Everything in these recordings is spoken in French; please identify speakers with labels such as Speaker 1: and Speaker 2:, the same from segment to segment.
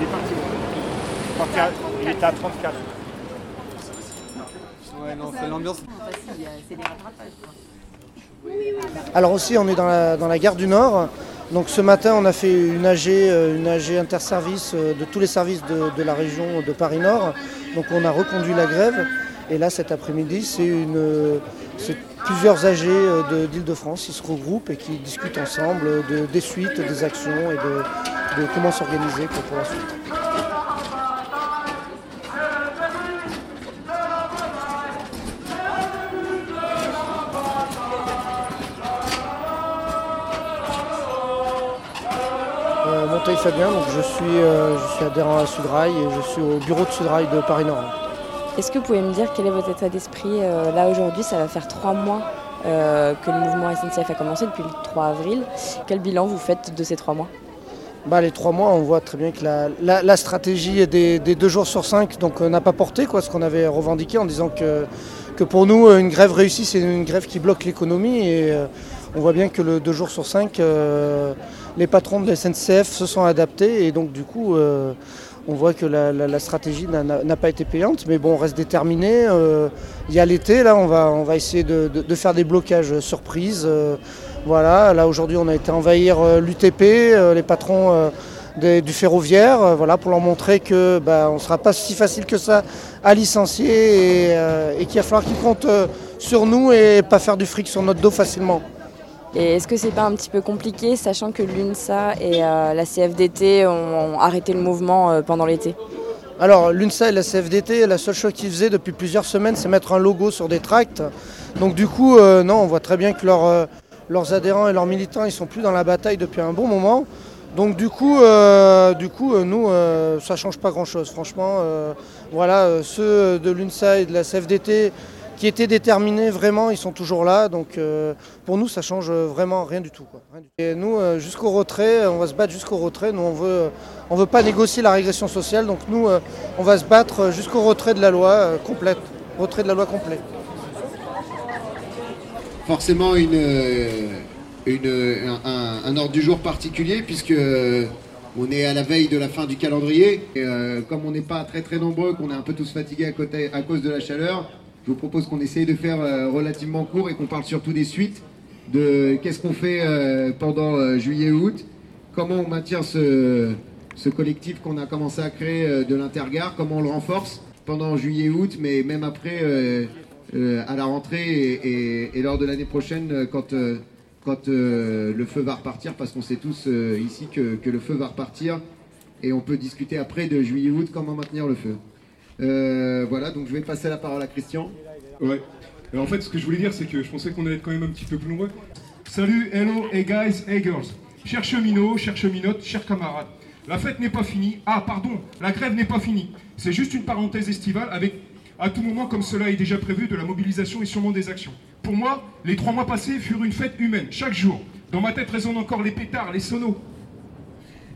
Speaker 1: Il est parti. À- Il était à 34.
Speaker 2: Ouais, non, c'est l'ambiance.
Speaker 3: Alors aussi, on est dans la, dans la gare du Nord. Donc ce matin, on a fait une AG, euh, une AG interservice euh, de tous les services de, de la région de Paris-Nord. Donc on a reconduit la grève. Et là, cet après-midi, c'est une, c'est plusieurs AG euh, de- d'Île-de-France qui se regroupent et qui discutent ensemble de, des suites, des actions et de, de comment s'organiser pour, la suite. Euh, Monteil Fabien, donc je suis, euh, je suis adhérent à Sudrail et je suis au bureau de Sudrail de Paris-Nord.
Speaker 4: Est-ce que vous pouvez me dire quel est votre état d'esprit euh, Là aujourd'hui, ça va faire trois mois euh, que le mouvement SNCF a commencé depuis le 3 avril. Quel bilan vous faites de ces trois mois?
Speaker 3: Bah, les trois mois, on voit très bien que la, stratégie des, deux jours sur cinq donc, euh, n'a pas porté quoi, ce qu'on avait revendiqué en disant que, que pour nous, une grève réussie, c'est une grève qui bloque l'économie. Et euh, on voit bien que le deux jours sur cinq, euh, les patrons de la SNCF se sont adaptés. Et donc, du coup, on voit que la, stratégie n'a- pas été payante. Mais bon, on reste déterminé. Il y a l'été, là, on va, on va essayer de, de- de faire des blocages surprises. Voilà, là aujourd'hui on a été envahir euh, l'UTP, euh, les patrons euh, des- du ferroviaire, voilà, pour leur montrer que bah, on ne sera pas si facile que ça à licencier et, et qu'il va falloir qu'ils comptent sur nous et pas faire du fric sur notre dos facilement.
Speaker 4: Et est-ce que c'est pas un petit peu compliqué, sachant que l'UNSA et euh, la CFDT ont, ont arrêté le mouvement euh, pendant l'été?
Speaker 3: Alors l'UNSA et la CFDT, la seule chose qu'ils faisaient depuis plusieurs semaines, c'est mettre un logo sur des tracts. Donc du coup, euh, non, on voit très bien que leurs, euh, leurs adhérents et leurs militants, ils sont plus dans la bataille depuis un bon moment. Donc du coup, euh, du coup, euh, nous, euh, ça change pas grand-chose. Franchement, voilà, ceux de l'UNSA et de la CFDT qui étaient déterminés vraiment, ils sont toujours là. Donc pour nous, ça change vraiment rien du tout. quoi. Et nous, jusqu'au retrait, on va se battre jusqu'au retrait. Nous, on veut, on veut pas négocier la régression sociale. Donc nous, on va se battre jusqu'au retrait de la loi complète, retrait de la loi complète.
Speaker 5: Forcément euh, une, un, ordre du jour particulier puisque euh, on est à la veille de la fin du calendrier. Euh, comme on n'est pas très nombreux, qu'on est un peu tous fatigués à, cause de la chaleur, je vous propose qu'on essaye de faire euh, relativement court et qu'on parle surtout des suites, de qu'est-ce qu'on fait euh, pendant euh, juillet-août, comment on maintient ce, ce collectif qu'on a commencé à créer euh, de l'intergare, comment on le renforce pendant juillet-août, mais même après euh, euh, à la rentrée et, lors de l'année prochaine euh, quand, euh, quand euh, le feu va repartir, parce qu'on sait tous euh, ici que, que le feu va repartir et on peut discuter après de juillet-août comment maintenir le feu. Euh, voilà, donc je vais passer la parole à Christian.
Speaker 6: Ouais. En fait, ce que je voulais dire, c'est que je pensais qu'on allait être quand même un petit peu plus nombreux. Salut, hello, hey guys, hey girls. Chers cheminots, chers cheminotes, chers camarades. La fête n'est pas finie. Ah, pardon, la grève n'est pas finie. C'est juste une parenthèse estivale avec, à tout moment, comme cela est déjà prévu, de la mobilisation et sûrement des actions. Pour moi, les trois mois passés furent une fête humaine, chaque jour. Dans ma tête résonnent encore les pétards, les sonos.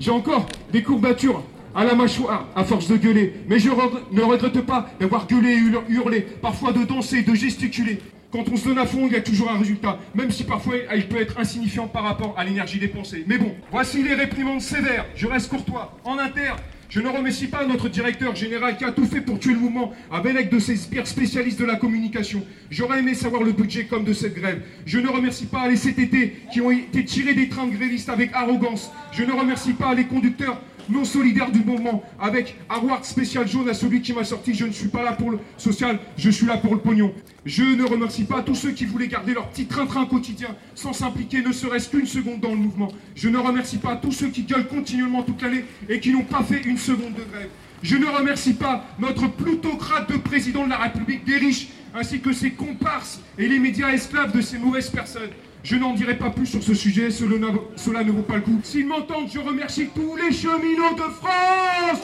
Speaker 6: J'ai encore des courbatures à la mâchoire à force de gueuler. Mais je ne regrette pas d'avoir gueulé et hurlé, parfois de danser, de gesticuler. Quand on se donne à fond, il y a toujours un résultat, même si parfois il peut être insignifiant par rapport à l'énergie dépensée. Mais bon, voici les réprimandes sévères. Je reste courtois. En inter, je ne remercie pas notre directeur général qui a tout fait pour tuer le mouvement avec de ses pires spécialistes de la communication. J'aurais aimé savoir le budget comme de cette grève. Je ne remercie pas les CTT qui ont été tirés des trains de grévistes avec arrogance. Je ne remercie pas les conducteurs non solidaire du moment, avec award spécial jaune à celui qui m'a sorti Je ne suis pas là pour le social, je suis là pour le pognon. Je ne remercie pas tous ceux qui voulaient garder leur petit train-train quotidien sans s'impliquer ne serait-ce qu'une seconde dans le mouvement. Je ne remercie pas tous ceux qui gueulent continuellement toute l'année et qui n'ont pas fait une seconde de grève. Je ne remercie pas notre plutocrate de président de la République des riches, ainsi que ses comparses et les médias esclaves de ces mauvaises personnes. Je n'en dirai pas plus sur ce sujet, cela, ne vaut pas le coup. S'ils m'entendent, je remercie tous les cheminots de France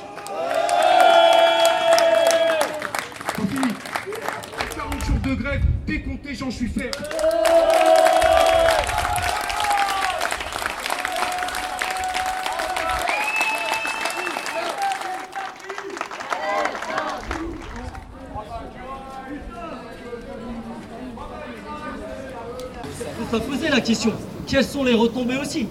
Speaker 6: 40 jours de grève, décompté, j'en suis fait.
Speaker 2: Poser la question. Quelles sont les retombées aussi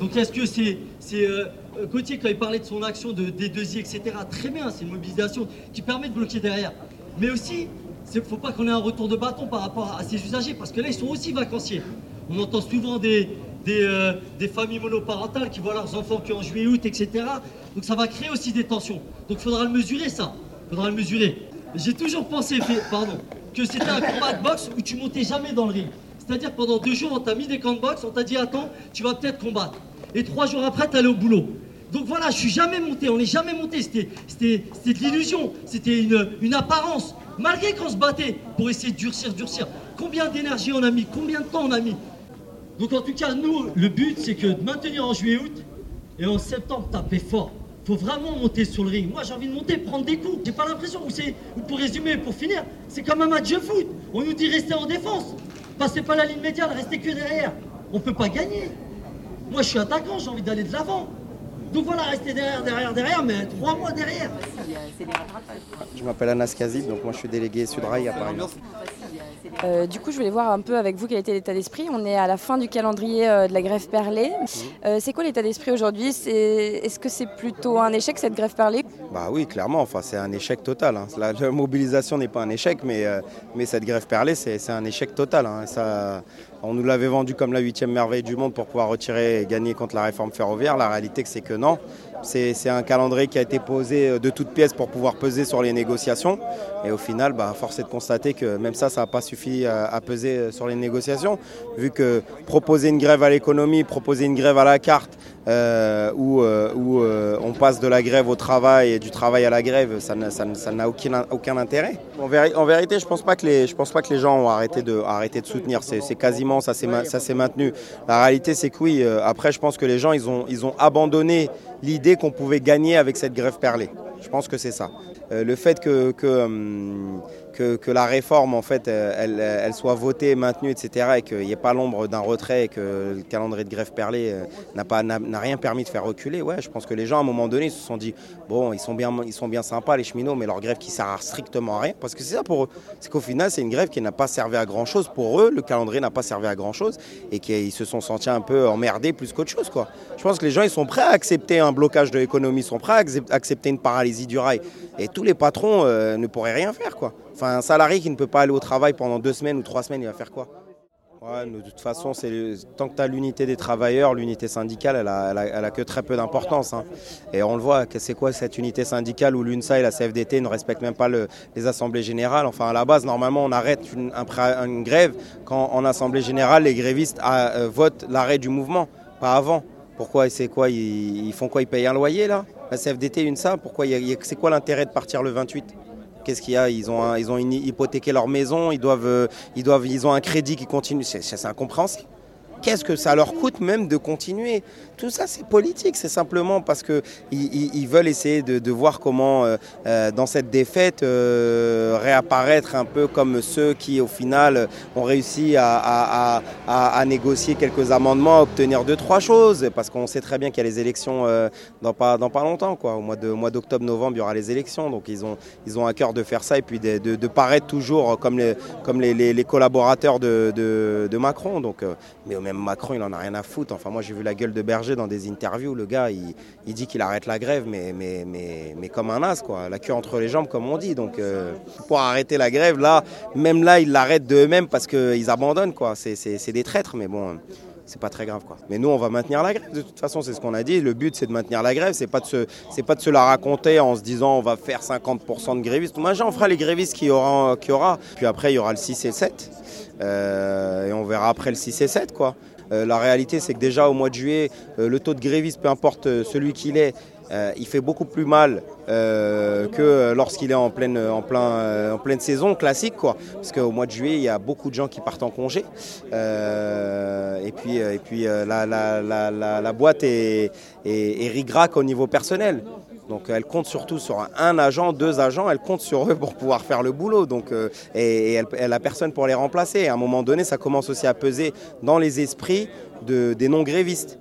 Speaker 2: Donc est-ce que c'est c'est euh, Gauthier quand il parlait de son action de D2I, etc. Très bien, c'est une mobilisation qui permet de bloquer derrière. Mais aussi, il ne faut pas qu'on ait un retour de bâton par rapport à ces usagers, parce que là, ils sont aussi vacanciers. On entend souvent des, des, euh, des familles monoparentales qui voient leurs enfants qu'en juillet-août, etc. Donc ça va créer aussi des tensions. Donc il faudra le mesurer, ça. Il faudra le mesurer. J'ai toujours pensé, pardon, que c'était un combat de boxe où tu montais jamais dans le ring. C'est-à-dire pendant deux jours, on t'a mis des camps de boxe, on t'a dit attends, tu vas peut-être combattre. Et trois jours après, t'allais au boulot. Donc voilà, je suis jamais monté, on n'est jamais monté. C'était, de l'illusion, c'était une, une apparence. Malgré qu'on se battait pour essayer de durcir, durcir. Combien d'énergie on a mis, combien de temps on a mis. Donc en tout cas, nous, le but, c'est que de maintenir en juillet-août et en septembre, taper fort. Faut vraiment monter sur le ring. Moi, j'ai envie de monter, prendre des coups. J'ai pas l'impression, où c'est, pour résumer, pour finir, c'est comme un match de foot. On nous dit rester en défense. Passez pas la ligne médiane, restez que derrière. On peut pas gagner. Moi, je suis attaquant, j'ai envie d'aller de l'avant. Donc voilà, restez derrière, derrière, derrière, mais trois mois derrière.
Speaker 7: Je m'appelle Anas Kazib, donc moi je suis délégué Sudrail à Paris.
Speaker 4: Euh, du coup, je voulais voir un peu avec vous quel était l'état d'esprit. On est à la fin du calendrier euh, de la grève perlée. Mhm. Euh, c'est quoi l'état d'esprit aujourd'hui? Est-ce que c'est plutôt un échec cette grève perlée?
Speaker 7: Bah oui, clairement. Enfin, c'est un échec total. Hein. La, mobilisation n'est pas un échec, mais, mais cette grève perlée, c'est un échec total. Hein. Ça, on nous l'avait vendu comme la huitième merveille du monde pour pouvoir retirer et gagner contre la réforme ferroviaire. La réalité, c'est que non. C'est un calendrier qui a été posé euh, de toutes pièces pour pouvoir peser sur les négociations. Et au final, bah, force est de constater que même ça, ça n'a pas suffi à, peser euh, sur les négociations. Vu que proposer une grève à l'économie, proposer une grève à la carte, euh, où, on passe de la grève au travail et du travail à la grève, ça n'a aucun, aucun, intérêt. En, vérité, je ne pense, pas que les, gens ont arrêté de, arrêté de soutenir. C'est quasiment, ça s'est maintenu. La réalité, c'est que oui, après, je pense que les gens, ils ont, ils ont abandonné l'idée qu'on pouvait gagner avec cette grève perlée. Je pense que c'est ça. Euh, le fait que, hum, que, la réforme en fait elle, elle, soit votée, maintenue, etc. et qu'il n'y ait pas l'ombre d'un retrait et que le calendrier de grève perlée euh, n'a rien permis de faire reculer. Ouais, je pense que les gens à un moment donné se sont dit bon ils sont bien ils sont bien sympas les cheminots mais leur grève qui sert strictement à rien parce que c'est ça pour eux. C'est qu'au final c'est une grève qui n'a pas servi à grand chose pour eux. Le calendrier n'a pas servi à grand chose et qu'ils se sont sentis un peu emmerdés plus qu'autre chose quoi. Je pense que les gens ils sont prêts à accepter un blocage de l'économie, ils sont prêts à accepter une paralysie du rail et tous les patrons euh, ne pourraient rien faire quoi. Enfin, un salarié qui ne peut pas aller au travail pendant deux semaines ou trois semaines, il va faire quoi de toute façon, tant que tu as l'unité des travailleurs, l'unité syndicale, elle a, que très peu d'importance. Hein. Et on le voit, c'est quoi cette unité syndicale où l'UNSA et la CFDT ne respectent même pas les assemblées générales? Enfin, à la base, normalement, on arrête une, grève quand en assemblée générale, les grévistes euh, votent l'arrêt du mouvement, pas avant. Pourquoi C'est quoi? Ils, font quoi? Ils payent un loyer là? La CFDT, UNSA Pourquoi? C'est quoi l'intérêt de partir le 28 Qu'est-ce qu'il y a Ils ont, ils ont hypothéqué leur maison, ils euh, ils ont un crédit qui continue. C'est incompréhensible. Qu'est-ce que ça leur coûte même de continuer? Tout ça, c'est politique. C'est simplement parce qu'ils ils, veulent essayer de, voir comment, euh, euh, dans cette défaite, euh, réapparaître un peu comme ceux qui, au final, ont réussi à, négocier quelques amendements, à obtenir deux, trois choses. Parce qu'on sait très bien qu'il y a les élections dans, pas, dans pas longtemps. Quoi. Au mois, d'octobre, novembre, il y aura les élections. Donc ils ont, ils ont à cœur de faire ça et puis de, paraître toujours comme les, comme les, collaborateurs de, Macron. Donc, mais même Macron, il en a rien à foutre. Enfin, moi, j'ai vu la gueule de Berger dans des interviews, le gars, il, dit qu'il arrête la grève, mais, mais, mais, mais, comme un as, quoi. La queue entre les jambes, comme on dit. Donc, euh, pour arrêter la grève, là, même là, ils l'arrêtent d'eux-mêmes parce qu'ils abandonnent, quoi. C'est des traîtres, mais bon c'est pas très grave quoi. Mais nous on va maintenir la grève de toute façon, c'est ce qu'on a dit. Le but c'est de maintenir la grève, c'est pas de se, pas de se la raconter en se disant on va faire 50% de grévistes. Moi j'en ferai les grévistes qui aura, qui aura. Puis après il y aura le 6 et 7 euh, et on verra après le 6 et 7 quoi. Euh, la réalité, c'est que déjà au mois de juillet, euh, le taux de grévistes, peu importe celui qu'il est, il fait beaucoup plus mal que lorsqu'il est en pleine, en, plein, en pleine saison classique. Quoi. Parce qu'au mois de juillet, il y a beaucoup de gens qui partent en congé. et puis, et puis la, boîte est, est, rigrac au niveau personnel. Donc elle compte surtout sur un agent, deux agents, elle compte sur eux pour pouvoir faire le boulot. Donc, euh, et, elle n'a personne pour les remplacer. à un moment donné, ça commence aussi à peser dans les esprits de, des non-grévistes,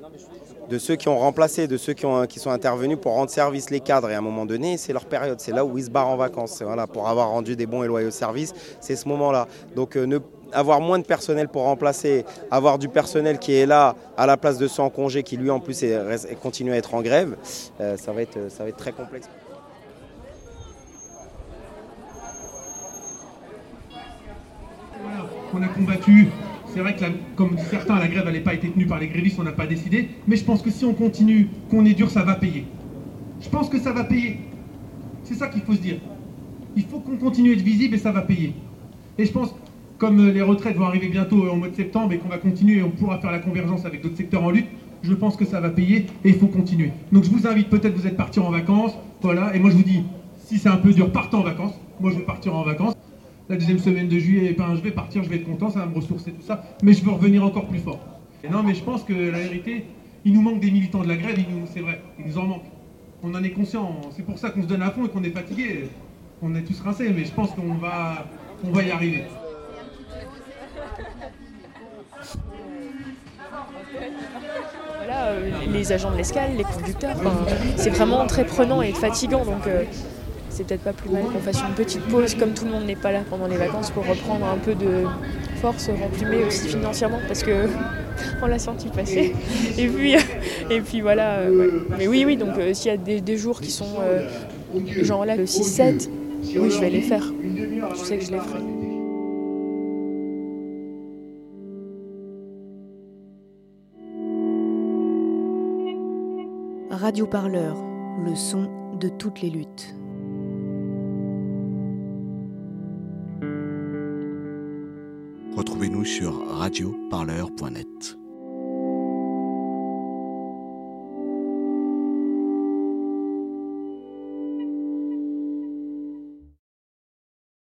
Speaker 7: de ceux qui ont remplacé, de ceux qui, ont, qui sont intervenus pour rendre service les cadres. Et à un moment donné, c'est leur période, c'est là où ils se barrent en vacances. Voilà, pour avoir rendu des bons et loyaux services, c'est ce moment-là. Donc euh, avoir moins de personnel pour remplacer, avoir du personnel qui est là à la place de ceux congé qui lui en plus continue à être en grève, euh, ça, va être, ça va être très complexe.
Speaker 8: on a combattu. C'est vrai que, comme certains, la grève n'allait pas été tenue par les grévistes, on n'a pas décidé. Mais je pense que si on continue, qu'on est dur, ça va payer. Je pense que ça va payer. C'est ça qu'il faut se dire. Il faut qu'on continue à être visible et ça va payer. Et je pense comme euh, les retraites vont arriver bientôt euh, en mois de septembre et qu'on va continuer et on pourra faire la convergence avec d'autres secteurs en lutte, je pense que ça va payer et il faut continuer. Donc je vous invite, peut-être vous êtes partis en vacances, voilà, et moi je vous dis, si c'est un peu dur, partez en vacances. Moi je vais partir en vacances. La deuxième semaine de juillet, ben, je vais partir, je vais être content, ça va me ressourcer tout ça, mais je veux revenir encore plus fort. Et non, mais je pense que la vérité, il nous manque des militants de la grève, c'est vrai, il nous en manque. On en est conscient, c'est pour ça qu'on se donne à fond et qu'on est fatigué. On est tous rincés, mais je pense qu'on va, on va y arriver.
Speaker 9: Voilà, euh, les agents de l'escale, les conducteurs, c'est vraiment très prenant et fatigant. Euh, c'est peut-être pas plus mal qu'on fasse une petite pause, comme tout le monde n'est pas là pendant les vacances, pour reprendre un peu de force, remplumer aussi financièrement, parce que on l'a senti passer. Et puis, et puis voilà. Euh, Mais oui, oui, donc s'il y a des, jours qui sont genre là, le 6-7, oui, je vais les faire. Je sais que je les ferai.
Speaker 10: Radio Parleur, le son de toutes les luttes.
Speaker 11: Sur radioparleur.net.